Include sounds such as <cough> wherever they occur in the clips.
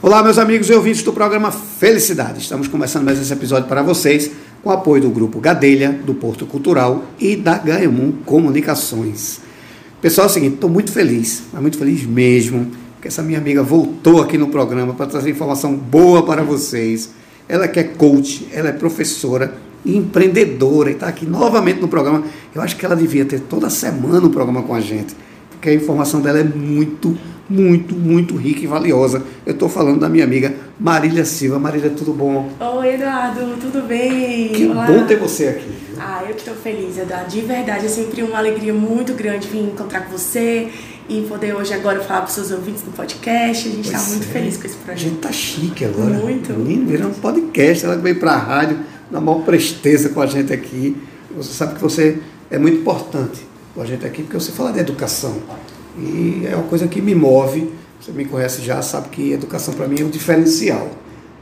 Olá, meus amigos e ouvintes do programa Felicidade. Estamos começando mais esse episódio para vocês com o apoio do Grupo Gadelha, do Porto Cultural e da Gaemon Comunicações. Pessoal, é o seguinte, estou muito feliz, mas muito feliz mesmo, que essa minha amiga voltou aqui no programa para trazer informação boa para vocês. Ela que é coach, ela é professora e empreendedora e está aqui novamente no programa. Eu acho que ela devia ter toda semana um programa com a gente, porque a informação dela é muito muito, muito rica e valiosa. Eu estou falando da minha amiga Marília Silva. Marília, tudo bom? Oi, Eduardo, tudo bem? Que Olá. bom ter você aqui. Ah, eu que estou feliz, Eduardo. De verdade, é sempre uma alegria muito grande vir encontrar com você e poder hoje agora falar para os seus ouvintes no podcast. A gente está muito é. feliz com esse projeto. A gente está chique agora. Muito. Menino, virando um podcast. Ela veio para a rádio, na maior presteza com a gente aqui. Você sabe que você é muito importante com a gente aqui, porque você fala de educação. E é uma coisa que me move. Você me conhece já, sabe que educação para mim é um diferencial.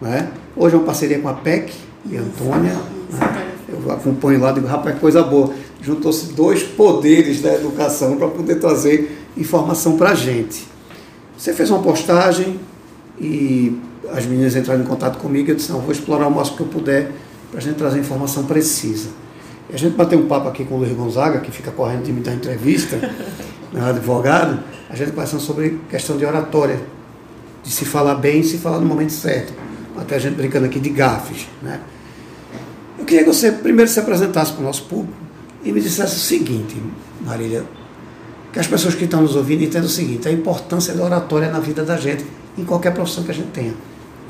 Né? Hoje é uma parceria com a PEC e a Antônia. Né? Eu acompanho lá e digo, rapaz, coisa boa. Juntou-se dois poderes da educação para poder trazer informação para a gente. Você fez uma postagem e as meninas entraram em contato comigo e eu disse, não, vou explorar o máximo que eu puder para a gente trazer informação precisa. E a gente bateu um papo aqui com o Luiz Gonzaga, que fica correndo de me dar entrevista, né, advogado, a gente conversando sobre questão de oratória, de se falar bem e se falar no momento certo. Até a gente brincando aqui de gafes. Né? Eu queria que você primeiro se apresentasse para o nosso público e me dissesse o seguinte, Marília, que as pessoas que estão nos ouvindo entendam o seguinte, a importância da oratória na vida da gente, em qualquer profissão que a gente tenha.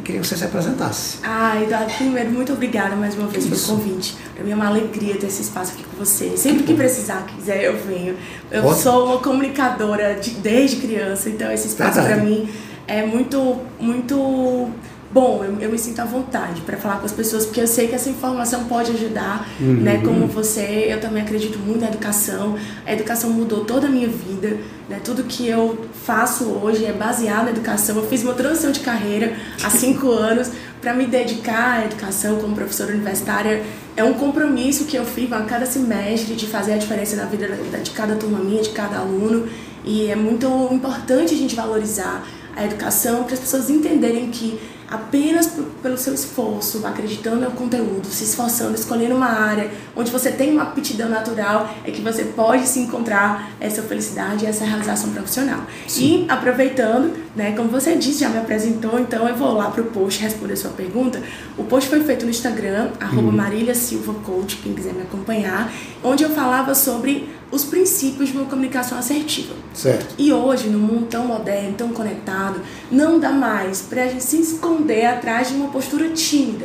Queria que você se apresentasse. Ah, Eduardo, primeiro, muito obrigada mais uma vez Isso. pelo convite. Para mim é uma alegria ter esse espaço aqui com você. Sempre que precisar, quiser, eu venho. Eu Ótimo. sou uma comunicadora de, desde criança, então esse espaço para mim é muito, muito bom, eu, eu, me sinto à vontade para falar com as pessoas, porque eu sei que essa informação pode ajudar, uhum. né? Como você, eu também acredito muito na educação. A educação mudou toda a minha vida, né? Tudo que eu faço hoje é baseado na educação. Eu fiz uma transição de carreira há <laughs> cinco anos para me dedicar à educação como professora universitária. É um compromisso que eu fiz a cada semestre de fazer a diferença na vida de cada turma minha, de cada aluno. E é muito importante a gente valorizar a educação para as pessoas entenderem que apenas pelo seu esforço, acreditando no conteúdo, se esforçando, escolhendo uma área onde você tem uma aptidão natural, é que você pode se encontrar essa felicidade e essa realização profissional. Sim. E aproveitando, né, como você disse, já me apresentou, então eu vou lá para o post responder a sua pergunta. O post foi feito no Instagram, arroba uhum. Marília Silva Coach, quem quiser me acompanhar, onde eu falava sobre os princípios de uma comunicação assertiva. Certo. E hoje, no mundo tão moderno, tão conectado, não dá mais para a gente se esconder atrás de uma postura tímida.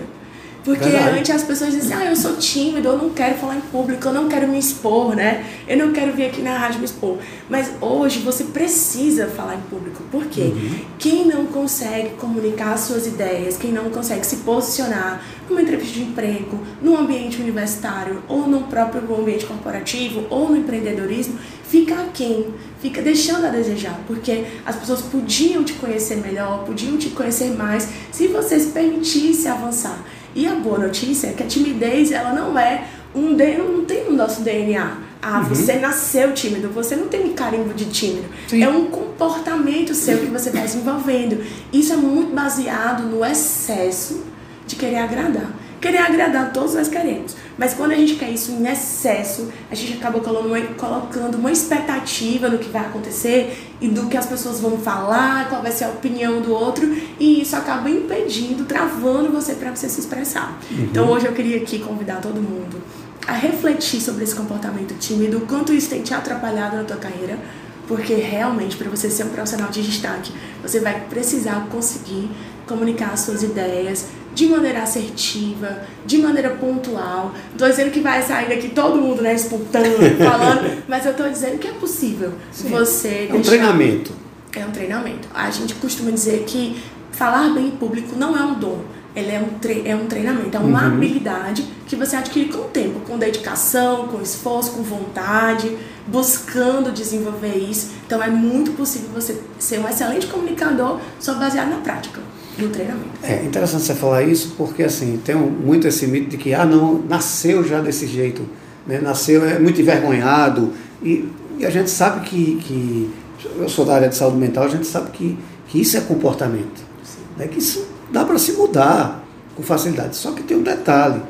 Porque Verdade. antes as pessoas diziam, ah, eu sou tímido, eu não quero falar em público, eu não quero me expor, né? Eu não quero vir aqui na rádio me expor. Mas hoje você precisa falar em público. Por quê? Uhum. Quem não consegue comunicar suas ideias, quem não consegue se posicionar numa entrevista de emprego, no ambiente universitário, ou no próprio ambiente corporativo, ou no empreendedorismo, fica aquém, fica deixando a desejar, porque as pessoas podiam te conhecer melhor, podiam te conhecer mais, se você se permitisse avançar. E a boa notícia é que a timidez, ela não é um não tem no nosso DNA. Ah, uhum. você nasceu tímido, você não tem um carimbo de tímido. Sim. É um comportamento seu que você está desenvolvendo. Isso é muito baseado no excesso de querer agradar. Querer agradar todos nós queremos. Mas quando a gente quer isso em excesso, a gente acaba colocando uma expectativa no que vai acontecer e do que as pessoas vão falar, qual vai ser a opinião do outro, e isso acaba impedindo, travando você para você se expressar. Uhum. Então hoje eu queria aqui convidar todo mundo a refletir sobre esse comportamento tímido, o quanto isso tem te atrapalhado na tua carreira, porque realmente para você ser um profissional de destaque, você vai precisar conseguir comunicar as suas ideias, de maneira assertiva, de maneira pontual. Estou dizendo que vai sair daqui todo mundo, né, disputando, <laughs> falando, mas eu estou dizendo que é possível Sim. você. É um treinamento. É um treinamento. A gente costuma dizer que falar bem em público não é um dom. Ele é um, tre é um treinamento, é uma uhum. habilidade que você adquire com o tempo, com dedicação, com esforço, com vontade, buscando desenvolver isso. Então é muito possível você ser um excelente comunicador só baseado na prática no treinamento. É interessante você falar isso porque assim tem muito esse mito de que ah não nasceu já desse jeito, né? nasceu é muito envergonhado e, e a gente sabe que, que eu sou da área de saúde mental a gente sabe que, que isso é comportamento. É que isso dá para se mudar com facilidade. Só que tem um detalhe.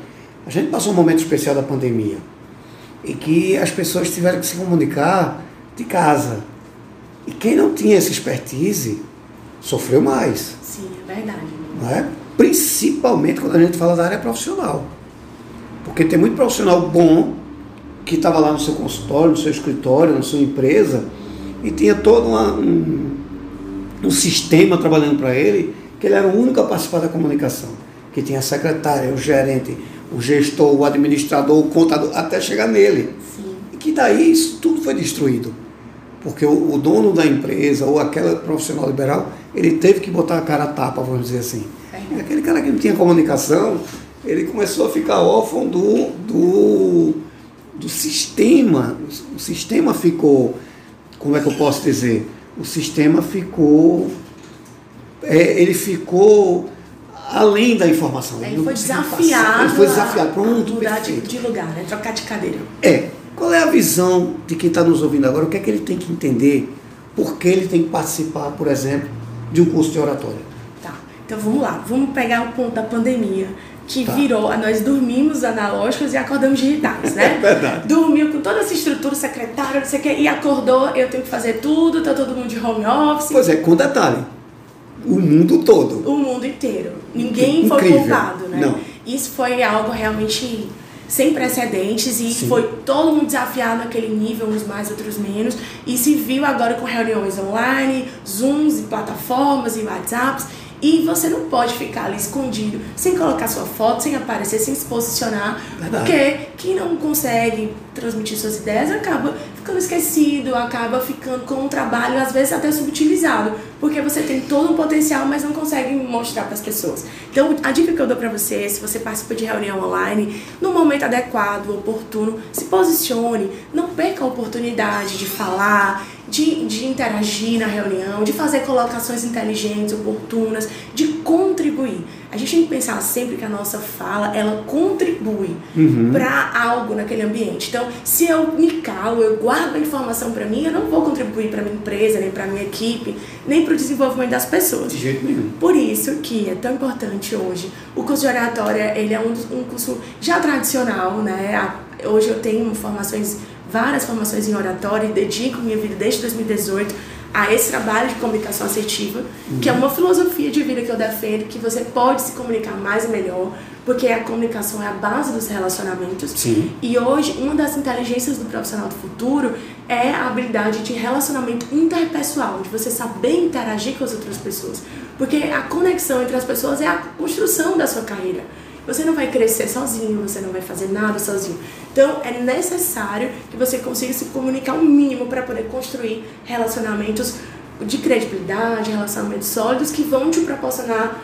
A gente passou um momento especial da pandemia e que as pessoas tiveram que se comunicar de casa. E quem não tinha essa expertise sofreu mais. Sim, é verdade. Não é? Principalmente quando a gente fala da área profissional. Porque tem muito profissional bom que estava lá no seu consultório, no seu escritório, na sua empresa, e tinha todo uma, um, um sistema trabalhando para ele, que ele era o único a participar da comunicação. Que tinha a secretária, o gerente, o gestor, o administrador, o contador, até chegar nele. Sim. E que daí isso tudo foi destruído. Porque o, o dono da empresa ou aquele profissional liberal, ele teve que botar a cara a tapa, vamos dizer assim. É. E aquele cara que não tinha comunicação, ele começou a ficar órfão do, do, do sistema. O sistema ficou, como é que eu posso dizer? O sistema ficou, é, ele ficou além da informação. Ele não foi desafiado. Ele foi desafiado. a Pronto, mudar de, de lugar, né? Trocar de cadeira. É. Qual é a visão de quem está nos ouvindo agora? O que é que ele tem que entender? Por que ele tem que participar, por exemplo, de um curso de oratória? Tá. Então vamos lá. Vamos pegar o ponto da pandemia. Que Tá. virou, nós dormimos analógicos e acordamos digitais, né? <laughs> É verdade. Dormiu com toda essa estrutura, secretária, não sei o quê, e acordou, eu tenho que fazer tudo, tá todo mundo de home office. Pois é, com detalhe. O mundo todo. o mundo inteiro. Ninguém foi Incrível. poupado, né? Não. Isso foi algo realmente sem precedentes e Sim. foi todo mundo desafiado naquele nível, uns mais, outros menos. E se viu agora com reuniões online, Zooms e plataformas e WhatsApps. E você não pode ficar ali escondido, sem colocar sua foto, sem aparecer, sem se posicionar. Verdade. Porque quem não consegue transmitir suas ideias acaba ficando esquecido, acaba ficando com um trabalho, às vezes até subutilizado. Porque você tem todo um potencial, mas não consegue mostrar para as pessoas. Então, a dica que eu dou para você, se você participa de reunião online, no momento adequado, oportuno, se posicione, não perca a oportunidade de falar, de, de interagir na reunião, de fazer colocações inteligentes, oportunas, de contribuir. A gente tem que pensar sempre que a nossa fala, ela contribui para algo naquele ambiente. Então, se eu me calo, eu guardo a informação para mim, eu não vou contribuir para minha empresa, nem para minha equipe, nem para o desenvolvimento das pessoas. De jeito nenhum. Por isso que é tão importante hoje. O curso de oratória, ele é um, um curso já tradicional, né? Hoje eu tenho formações, várias formações em oratória e dedico minha vida desde 2018 a esse trabalho de comunicação assertiva, que é uma filosofia de vida que eu defendo, que você pode se comunicar mais e melhor, porque a comunicação é a base dos relacionamentos. Sim. E hoje, uma das inteligências do profissional do futuro é a habilidade de relacionamento interpessoal, de você saber interagir com as outras pessoas. Porque a conexão entre as pessoas é a construção da sua carreira. Você não vai crescer sozinho, você não vai fazer nada sozinho. Então, é necessário que você consiga se comunicar o mínimo para poder construir relacionamentos de credibilidade, relacionamentos sólidos que vão te proporcionar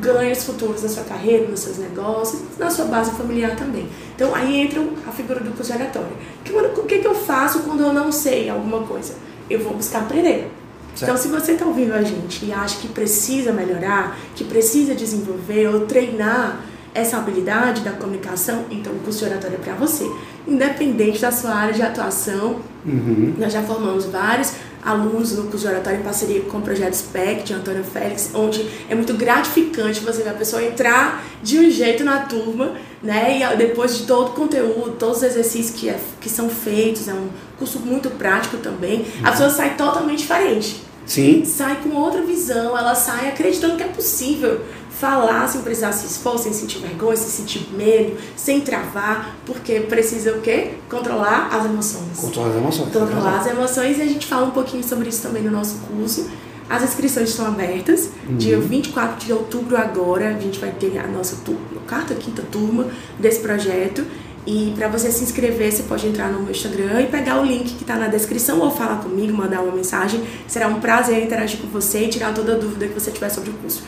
ganhos futuros na sua carreira, nos seus negócios, na sua base familiar também. Então aí entra a figura do curso de oratória. Que O que, que eu faço quando eu não sei alguma coisa? Eu vou buscar aprender. Certo. Então se você está ouvindo a gente e acha que precisa melhorar, que precisa desenvolver ou treinar essa habilidade da comunicação, então o curso de oratória é para você. Independente da sua área de atuação, Uhum. nós já formamos vários alunos no curso de oratório em parceria com o projeto SPEC de Antônio Félix, onde é muito gratificante você ver a pessoa entrar de um jeito na turma, né? E depois de todo o conteúdo, todos os exercícios que, é- que são feitos, é um curso muito prático também, a pessoa sai totalmente diferente. Sim. Sai com outra visão, ela sai acreditando que é possível falar sem precisar se expor, sem sentir vergonha, sem sentir medo, sem travar, porque precisa o quê? Controlar as emoções Controlar as emoções. controlar as emoções e a gente fala um pouquinho sobre isso também no nosso curso. As inscrições estão abertas. Dia 24 de outubro agora, a gente vai ter a nossa turma, quarta, quinta turma desse projeto. E para você se inscrever, você pode entrar no meu Instagram e pegar o link que está na descrição ou falar comigo, mandar uma mensagem. Será um prazer interagir com você e tirar toda dúvida que você tiver sobre o curso.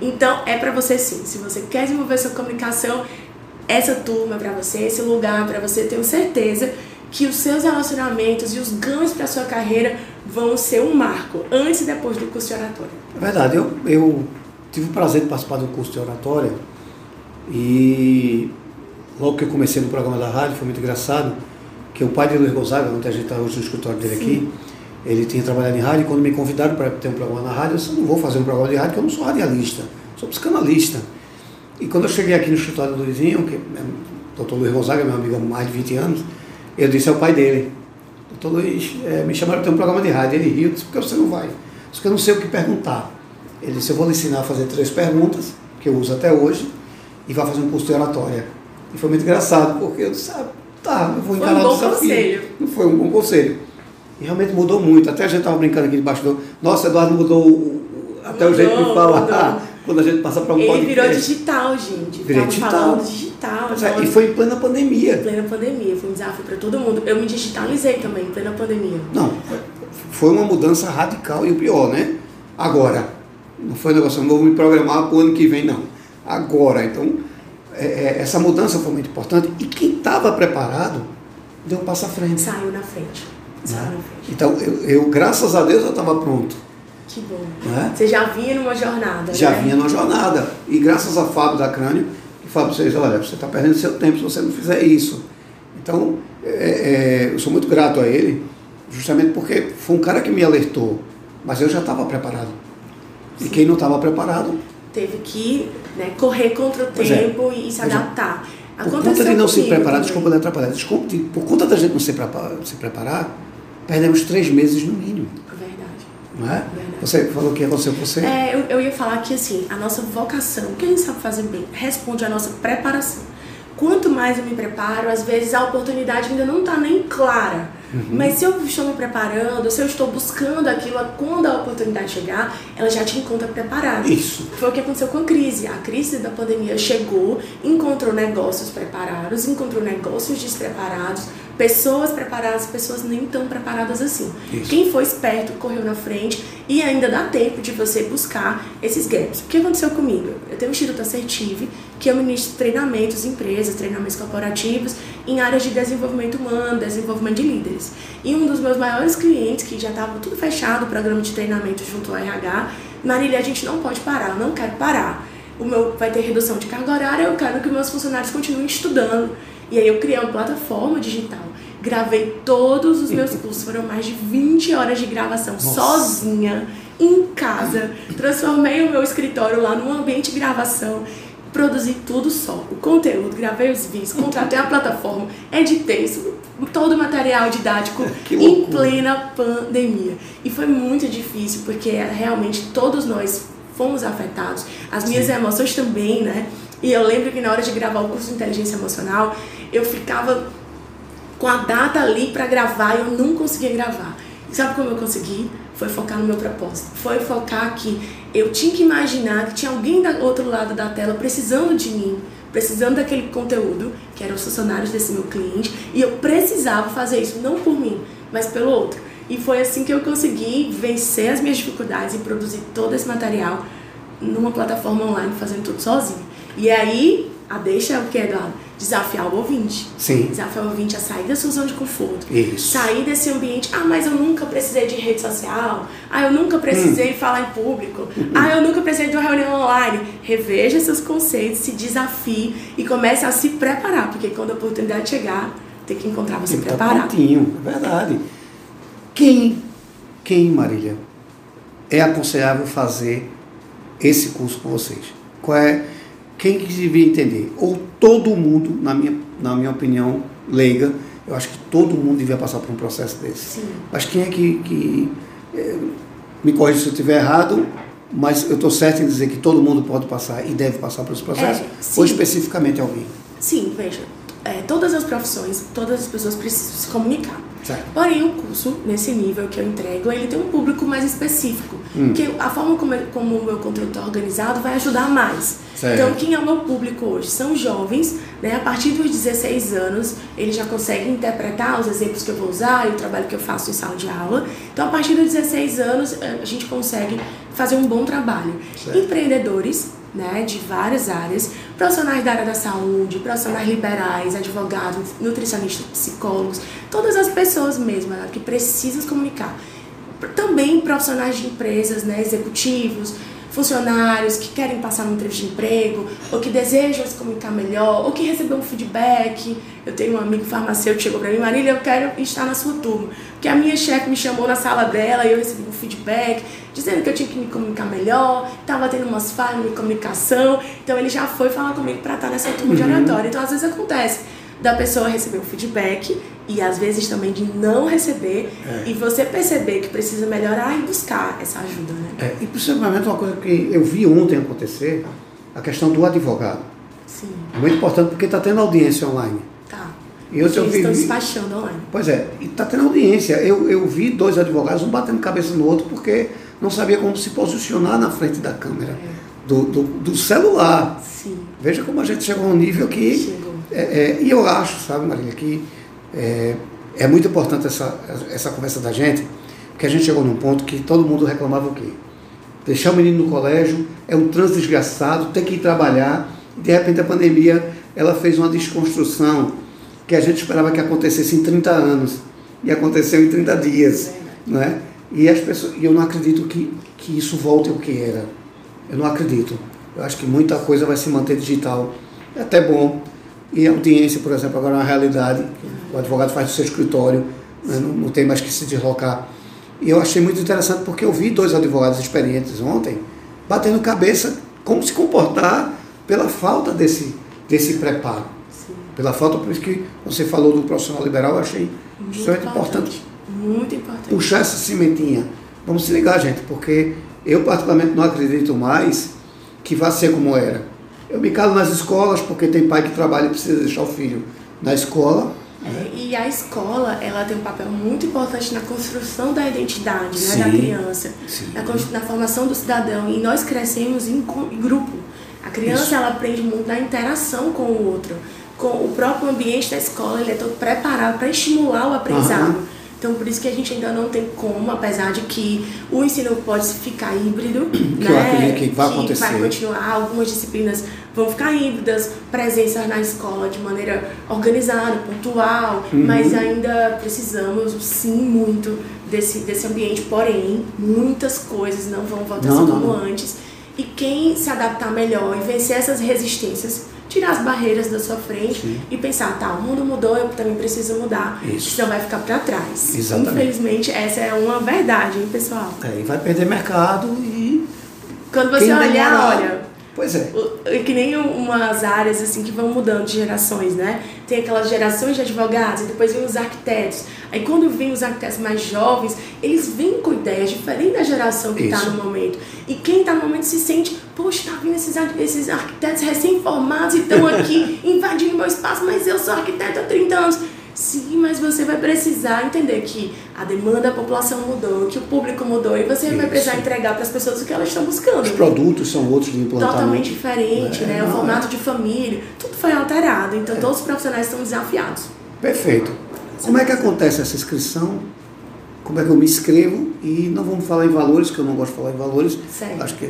Então, é para você sim. Se você quer desenvolver sua comunicação, essa turma é para você, esse lugar é para você, tenho certeza que os seus relacionamentos e os ganhos para sua carreira vão ser um marco antes e depois do curso de oratória. É verdade, eu, eu tive o prazer de participar do curso de oratória e logo que eu comecei no programa da rádio, foi muito engraçado, que o pai de Luiz Gonzaga, onde a gente está hoje no escritório dele aqui, ele tinha trabalhado em rádio, e quando me convidaram para ter um programa na rádio, eu disse, não vou fazer um programa de rádio, porque eu não sou radialista, sou psicanalista. E quando eu cheguei aqui no escritório do Luizinho, que é o doutor Luiz Rosaga, meu amigo há mais de 20 anos, eu disse ao pai dele, doutor Luiz, é, me chamaram para ter um programa de rádio. Ele riu, disse, por que você não vai? Disse que eu não sei o que perguntar. Ele disse, eu vou lhe ensinar a fazer três perguntas, que eu uso até hoje, e vai fazer um curso de oratória. E foi muito engraçado, porque eu disse, ah, tá, eu vou encarar foi um o desafio. Conselho. Não foi um bom conselho. E realmente mudou muito. Até a gente estava brincando aqui debaixo do. Nossa, Eduardo mudou o, até mudou, o jeito de falar. Mudou. Quando a gente passa para um Ele podcast. virou digital, gente. Virou digital. digital. É, e foi em plena pandemia. Em plena pandemia. Foi um desafio para todo mundo. Eu me digitalizei também em plena pandemia. Não, foi uma mudança radical e o pior, né? Agora. Não foi um negócio, não vou me programar para o ano que vem, não. Agora. Então, é, é, essa mudança foi muito importante. E quem estava preparado deu um passo à frente. Saiu na frente. Né? Então, eu, eu, graças a Deus, eu estava pronto. Que bom. Né? Você já vinha numa jornada, Já né? vinha numa jornada. E graças a Fábio da Crânio, que Fábio vocês, olha, você está perdendo seu tempo se você não fizer isso. Então, é, é, eu sou muito grato a ele, justamente porque foi um cara que me alertou, mas eu já estava preparado. E quem não estava preparado, Teve que né, correr contra o é. tempo e se é. adaptar. por Aconteceu conta de não se preparar, também. desculpa me atrapalhar, desculpa, de- por conta da gente não se preparar, se preparar perdemos três meses no mínimo. Verdade. Não é? Verdade. Você falou que aconteceu com você? É, eu, eu ia falar que assim, a nossa vocação, o que a gente sabe fazer bem, responde à nossa preparação. Quanto mais eu me preparo, às vezes a oportunidade ainda não está nem clara. Mas se eu estou me preparando, se eu estou buscando aquilo, quando a oportunidade chegar, ela já te encontra preparado. Isso. Foi o que aconteceu com a crise. A crise da pandemia chegou, encontrou negócios preparados, encontrou negócios despreparados, pessoas preparadas, pessoas nem tão preparadas assim. Isso. Quem foi esperto correu na frente e ainda dá tempo de você buscar esses gaps. O que aconteceu comigo? Eu tenho o Instituto Assertive, que eu ministro treinamentos em empresas, treinamentos corporativos em áreas de desenvolvimento humano, desenvolvimento de líderes. E um dos meus maiores clientes, que já estava tudo fechado, o programa de treinamento junto ao RH, Marília, a gente não pode parar, eu não quero parar. O meu vai ter redução de carga horária, eu quero que meus funcionários continuem estudando. E aí eu criei uma plataforma digital. Gravei todos os meus <laughs> cursos, foram mais de 20 horas de gravação sozinha, em casa. Transformei o meu escritório lá num ambiente de gravação. Produzi tudo só. O conteúdo, gravei os vídeos, contratei a plataforma, editei isso, todo o material didático <laughs> em plena pandemia. E foi muito difícil, porque realmente todos nós fomos afetados. As minhas emoções também, né? E eu lembro que na hora de gravar o curso de inteligência emocional, eu ficava com a data ali para gravar e eu não conseguia gravar. E sabe como eu consegui? Foi focar no meu propósito. Foi focar que eu tinha que imaginar que tinha alguém do outro lado da tela precisando de mim, precisando daquele conteúdo, que eram os funcionários desse meu cliente, e eu precisava fazer isso não por mim, mas pelo outro. E foi assim que eu consegui vencer as minhas dificuldades e produzir todo esse material numa plataforma online, fazendo tudo sozinho. E aí, a deixa é o que, Eduardo? Desafiar o ouvinte. Sim. Desafiar o ouvinte a sair da sua zona de conforto. Isso. Sair desse ambiente. Ah, mas eu nunca precisei de rede social. Ah, eu nunca Hum. precisei falar em público. Ah, eu nunca precisei de uma reunião online. Reveja seus conceitos, se desafie e comece a se preparar. Porque quando a oportunidade chegar, tem que encontrar você que estar preparado. prontinho, é verdade. Quem, quem, Marília, é aconselhável fazer esse curso com vocês? Qual é, quem que devia entender? Ou todo mundo, na minha, na minha opinião leiga, eu acho que todo mundo devia passar por um processo desse. Sim. Mas quem é que, que eh, me corrija se eu estiver errado, mas eu estou certo em dizer que todo mundo pode passar e deve passar por esse processo? É, ou especificamente alguém? Sim, veja. é, todas as profissões, todas as pessoas precisam se comunicar. Certo. Porém, o curso, nesse nível que eu entrego, ele tem um público mais específico. Hum. Que a forma como, como o meu conteúdo está organizado vai ajudar mais. Certo. Então, quem é o meu público hoje? São jovens, né? A partir dos 16 anos, eles já conseguem interpretar os exemplos que eu vou usar e o trabalho que eu faço em sala de aula. Então, a partir dos 16 anos, eh, a gente consegue fazer um bom trabalho. Certo. Empreendedores, né, de várias áreas, profissionais da área da saúde, profissionais liberais, advogados, nutricionistas, psicólogos, todas as pessoas mesmo né, que precisam se comunicar. Também profissionais de empresas, né, executivos, funcionários que querem passar num entrevista de emprego, ou que desejam se comunicar melhor, ou que receber um feedback. Eu tenho um amigo farmacêutico que chegou para mim, Marília, eu quero estar na sua turma. Porque a minha chefe me chamou na sala dela e eu recebi um feedback dizendo que eu tinha que me comunicar melhor, estava tendo umas falhas de comunicação. Então ele já foi falar comigo para estar nessa turma de uhum. oratória. Então às vezes acontece da pessoa receber o feedback e às vezes também de não receber é. e você perceber que precisa melhorar e buscar essa ajuda, né? É, e principalmente uma coisa que eu vi ontem acontecer, a questão do advogado. Sim. É muito importante porque está tendo audiência online. Tá. E eu, Eles estão despachando online. Pois é, e está tendo audiência. Eu, eu vi dois advogados, um batendo cabeça no outro porque não sabia como se posicionar na frente da câmera. É. Do, do, do, celular. Sim. Veja como a gente chegou a um nível que. Chegou. É, é, e eu acho, sabe, Marília, que é, é muito importante essa, essa conversa da gente, porque a gente chegou num ponto que todo mundo reclamava o quê? Deixar o menino no colégio é um trânsito desgraçado, tem que ir trabalhar. De repente a pandemia ela fez uma desconstrução que a gente esperava que acontecesse em 30 anos e aconteceu em 30 dias, não é? E as pessoas, eu não acredito que, que isso volte ao que era. Eu não acredito. Eu acho que muita coisa vai se manter digital. É até bom, e a audiência, por exemplo, agora é uma realidade. O advogado faz do seu escritório, né, não, não, tem mais que se deslocar. E eu achei muito interessante porque eu vi dois advogados experientes ontem batendo cabeça como se comportar pela falta desse, desse preparo. Sim. Pela falta, por isso que você falou do profissional liberal, eu achei muito extremamente importante. Muito importante. Puxar essa cimentinha. Vamos se ligar, gente, porque eu particularmente não acredito mais que vá ser como era eu me calo nas escolas, porque tem pai que trabalha e precisa deixar o filho na escola. É, e a escola, ela tem um papel muito importante na construção da identidade né, da criança, na, na, formação do cidadão. E nós crescemos em, em grupo. A criança, Isso. ela aprende muito na interação com o outro. Com o próprio ambiente da escola, ele é todo preparado para estimular o aprendizado. Uhum. Então, por isso que a gente ainda não tem como, apesar de que o ensino pode ficar híbrido, <clears throat> que né? que vai acontecer. vai continuar, algumas disciplinas vão ficar híbridas, presenças na escola de maneira organizada, pontual, uhum. mas ainda precisamos, sim, muito desse, desse ambiente. Porém, muitas coisas não vão voltar não, como não. antes. E quem se adaptar melhor e vencer essas resistências tirar as barreiras da sua frente Sim. e pensar, tá, o mundo mudou, eu também preciso mudar. Isso. Senão vai ficar para trás. Exatamente. Infelizmente, essa é uma verdade, hein, pessoal? É, e vai perder mercado e. Quando você olhar, olha, Pois é. é. Que nem umas áreas assim que vão mudando de gerações, né? Tem aquelas gerações de advogados e depois vem os arquitetos. Aí quando vem os arquitetos mais jovens, eles vêm com ideias diferentes da geração que está no momento. E quem está no momento se sente, poxa, tá vindo esses, esses arquitetos recém-formados e estão aqui <laughs> invadindo meu espaço, mas eu sou arquiteto há 30 anos Sim, mas você vai precisar entender que a demanda da população mudou, que o público mudou e você Isso. vai precisar entregar para as pessoas o que elas estão buscando. Os produtos são outros de implantar. Totalmente diferente, é, né? o formato é. de família, tudo foi alterado. Então é. todos os profissionais estão desafiados. Perfeito. Como é que acontece essa inscrição? Como é que eu me inscrevo? E não vamos falar em valores, que eu não gosto de falar em valores. Certo. Acho que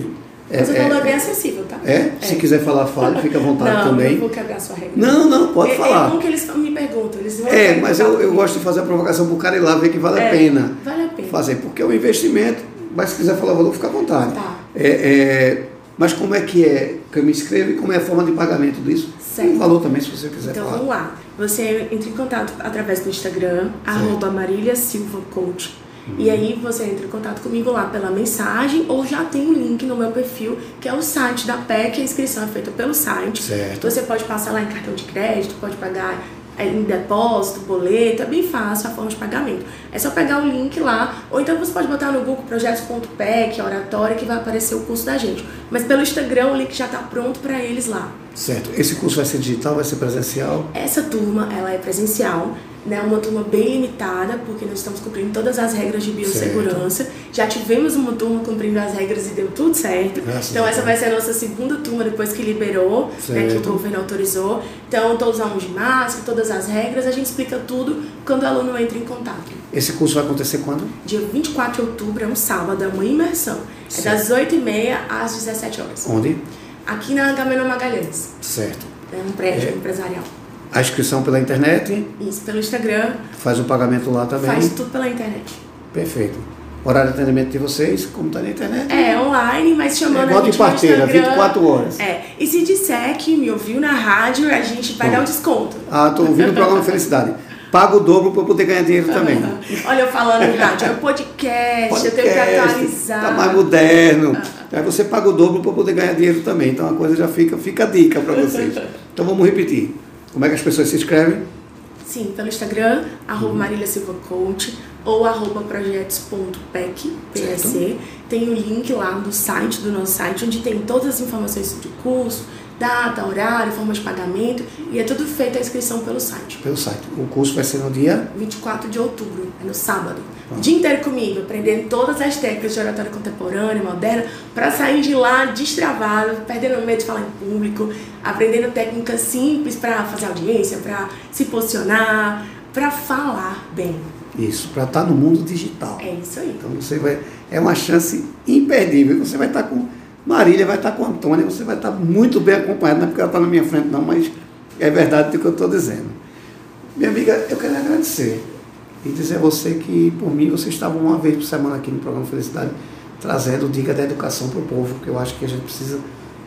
é, Mas o valor é, é bem acessível, tá? É? Se quiser falar, fale, fica à vontade <laughs> não, também. Não, vou quebrar a sua regra. Não, não, pode é, falar. É bom que eles me perguntam. Eles vão é, mas eu, eu gosto de fazer a provocação para o cara ir lá ver que vale é, a pena. Vale a pena. Fazer, porque é um investimento, mas se quiser falar valor, fica à vontade. Tá. É, é, mas como é que é que eu me inscrevo e como é a forma de pagamento disso? Certo. O valor também, se você quiser então, falar. Então vamos lá. Você entra em contato através do Instagram, arroba Marília Silva Coach e aí você entra em contato comigo lá pela mensagem ou já tem um link no meu perfil, que é o site da PEC, a inscrição é feita pelo site. Certo. Você pode passar lá em cartão de crédito, pode pagar em depósito, boleto, é bem fácil a forma de pagamento. É só pegar o link lá, ou então você pode botar no Google projetos.pec, oratória, que vai aparecer o curso da gente. Mas pelo Instagram o link já está pronto para eles lá. Certo. Esse curso vai ser digital, vai ser presencial? Essa turma, ela é presencial né, uma turma bem limitada, porque nós estamos cumprindo todas as regras de biossegurança. Certo. Já tivemos uma turma cumprindo as regras e deu tudo certo. Graças então, essa vai ser a nossa segunda turma depois que liberou, né, que o governo autorizou. Então, todos os alunos de máscara, todas as regras, a gente explica tudo quando o aluno entra em contato. Esse curso vai acontecer quando? Dia 24 de outubro, é um sábado, é uma imersão. Certo. É das 8h30 às 17 horas. Onde? Aqui na Gamena Magalhães. Certo. É um prédio é. empresarial. A inscrição pela internet? Isso, pelo Instagram. Faz o pagamento lá também? Faz tudo pela internet. Perfeito. horário de atendimento de vocês, como está na internet. É, online, mas chamando é, a gente de parteira, no Instagram. 24 horas. É, e se disser que me ouviu na rádio, a gente vai Bom. dar um desconto. Ah, estou ouvindo o programa Felicidade. Paga o dobro para poder ganhar dinheiro também. Olha, eu falando em rádio, é podcast, eu tenho que atualizar. Tá mais moderno. Aí você paga o dobro para poder ganhar dinheiro também. Então a coisa já fica, fica a dica para vocês. Então vamos repetir. Como é que as pessoas se inscrevem? Sim, pelo Instagram, arroba Marília Silva Coach ou arroba projetos.pec, PSC. Tem o link lá do site, do nosso site, onde tem todas as informações sobre o curso, data, horário, forma de pagamento e é tudo feito a inscrição pelo site. Pelo site. O curso vai ser no dia 24 de outubro, é no sábado. O dia inteiro comigo, aprendendo todas as técnicas de oratória contemporânea, moderna, para sair de lá destravado, perdendo medo de falar em público, aprendendo técnicas simples para fazer audiência, para se posicionar, para falar bem. Isso, para estar no mundo digital. É isso aí. Então você vai. É uma chance imperdível. Você vai estar com Marília, vai estar com Antônia, você vai estar muito bem acompanhado, não é porque ela está na minha frente, não, mas é verdade do que eu estou dizendo. Minha amiga, eu quero agradecer e dizer a você que, por mim, você estava uma vez por semana aqui no programa Felicidade, trazendo dica da educação para o povo, porque eu acho que a gente precisa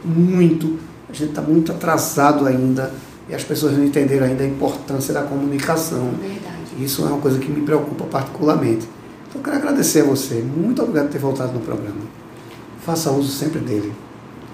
muito, a gente está muito atrasado ainda e as pessoas não entenderam ainda a importância da comunicação. Verdade. Isso é uma coisa que me preocupa particularmente. Então, eu quero agradecer a você. Muito obrigado por ter voltado no programa. Faça uso sempre dele.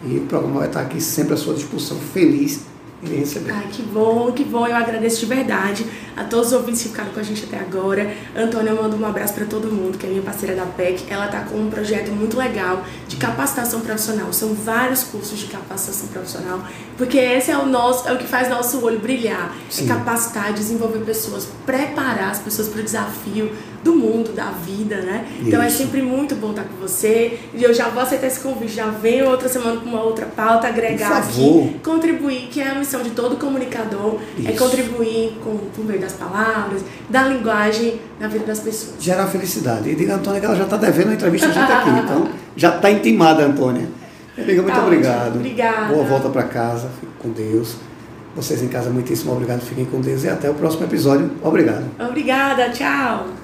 E o programa vai estar aqui sempre à sua disposição, feliz em receber. Ai, que bom, que bom. Eu agradeço de verdade a todos os ouvintes que ficaram com a gente até agora. Antônia, eu mando um abraço para todo mundo, que é minha parceira da PEC. Ela está com um projeto muito legal de capacitação profissional. São vários cursos de capacitação profissional, porque esse é o nosso, é o que faz nosso olho brilhar. Sim. É capacitar, desenvolver pessoas, preparar as pessoas para o desafio do mundo, da vida, né? Então é Isso. sempre muito bom estar com você. E eu já vou aceitar esse convite, já venho outra semana com uma outra pauta, agregar aqui contribuir, que é a missão de todo comunicador, é Isso. contribuir com, por meio das palavras, da linguagem na vida das pessoas. Gerar felicidade. E diga a Antônia que ela já está devendo uma entrevista a gente aqui. <laughs> Então, já está intimada, Antônia. Amiga, muito Tá obrigado. Obrigada. Boa volta para casa. Fique com Deus. Vocês em casa, muitíssimo obrigado. Fiquem com Deus. E até o próximo episódio. Obrigado. Obrigada, tchau!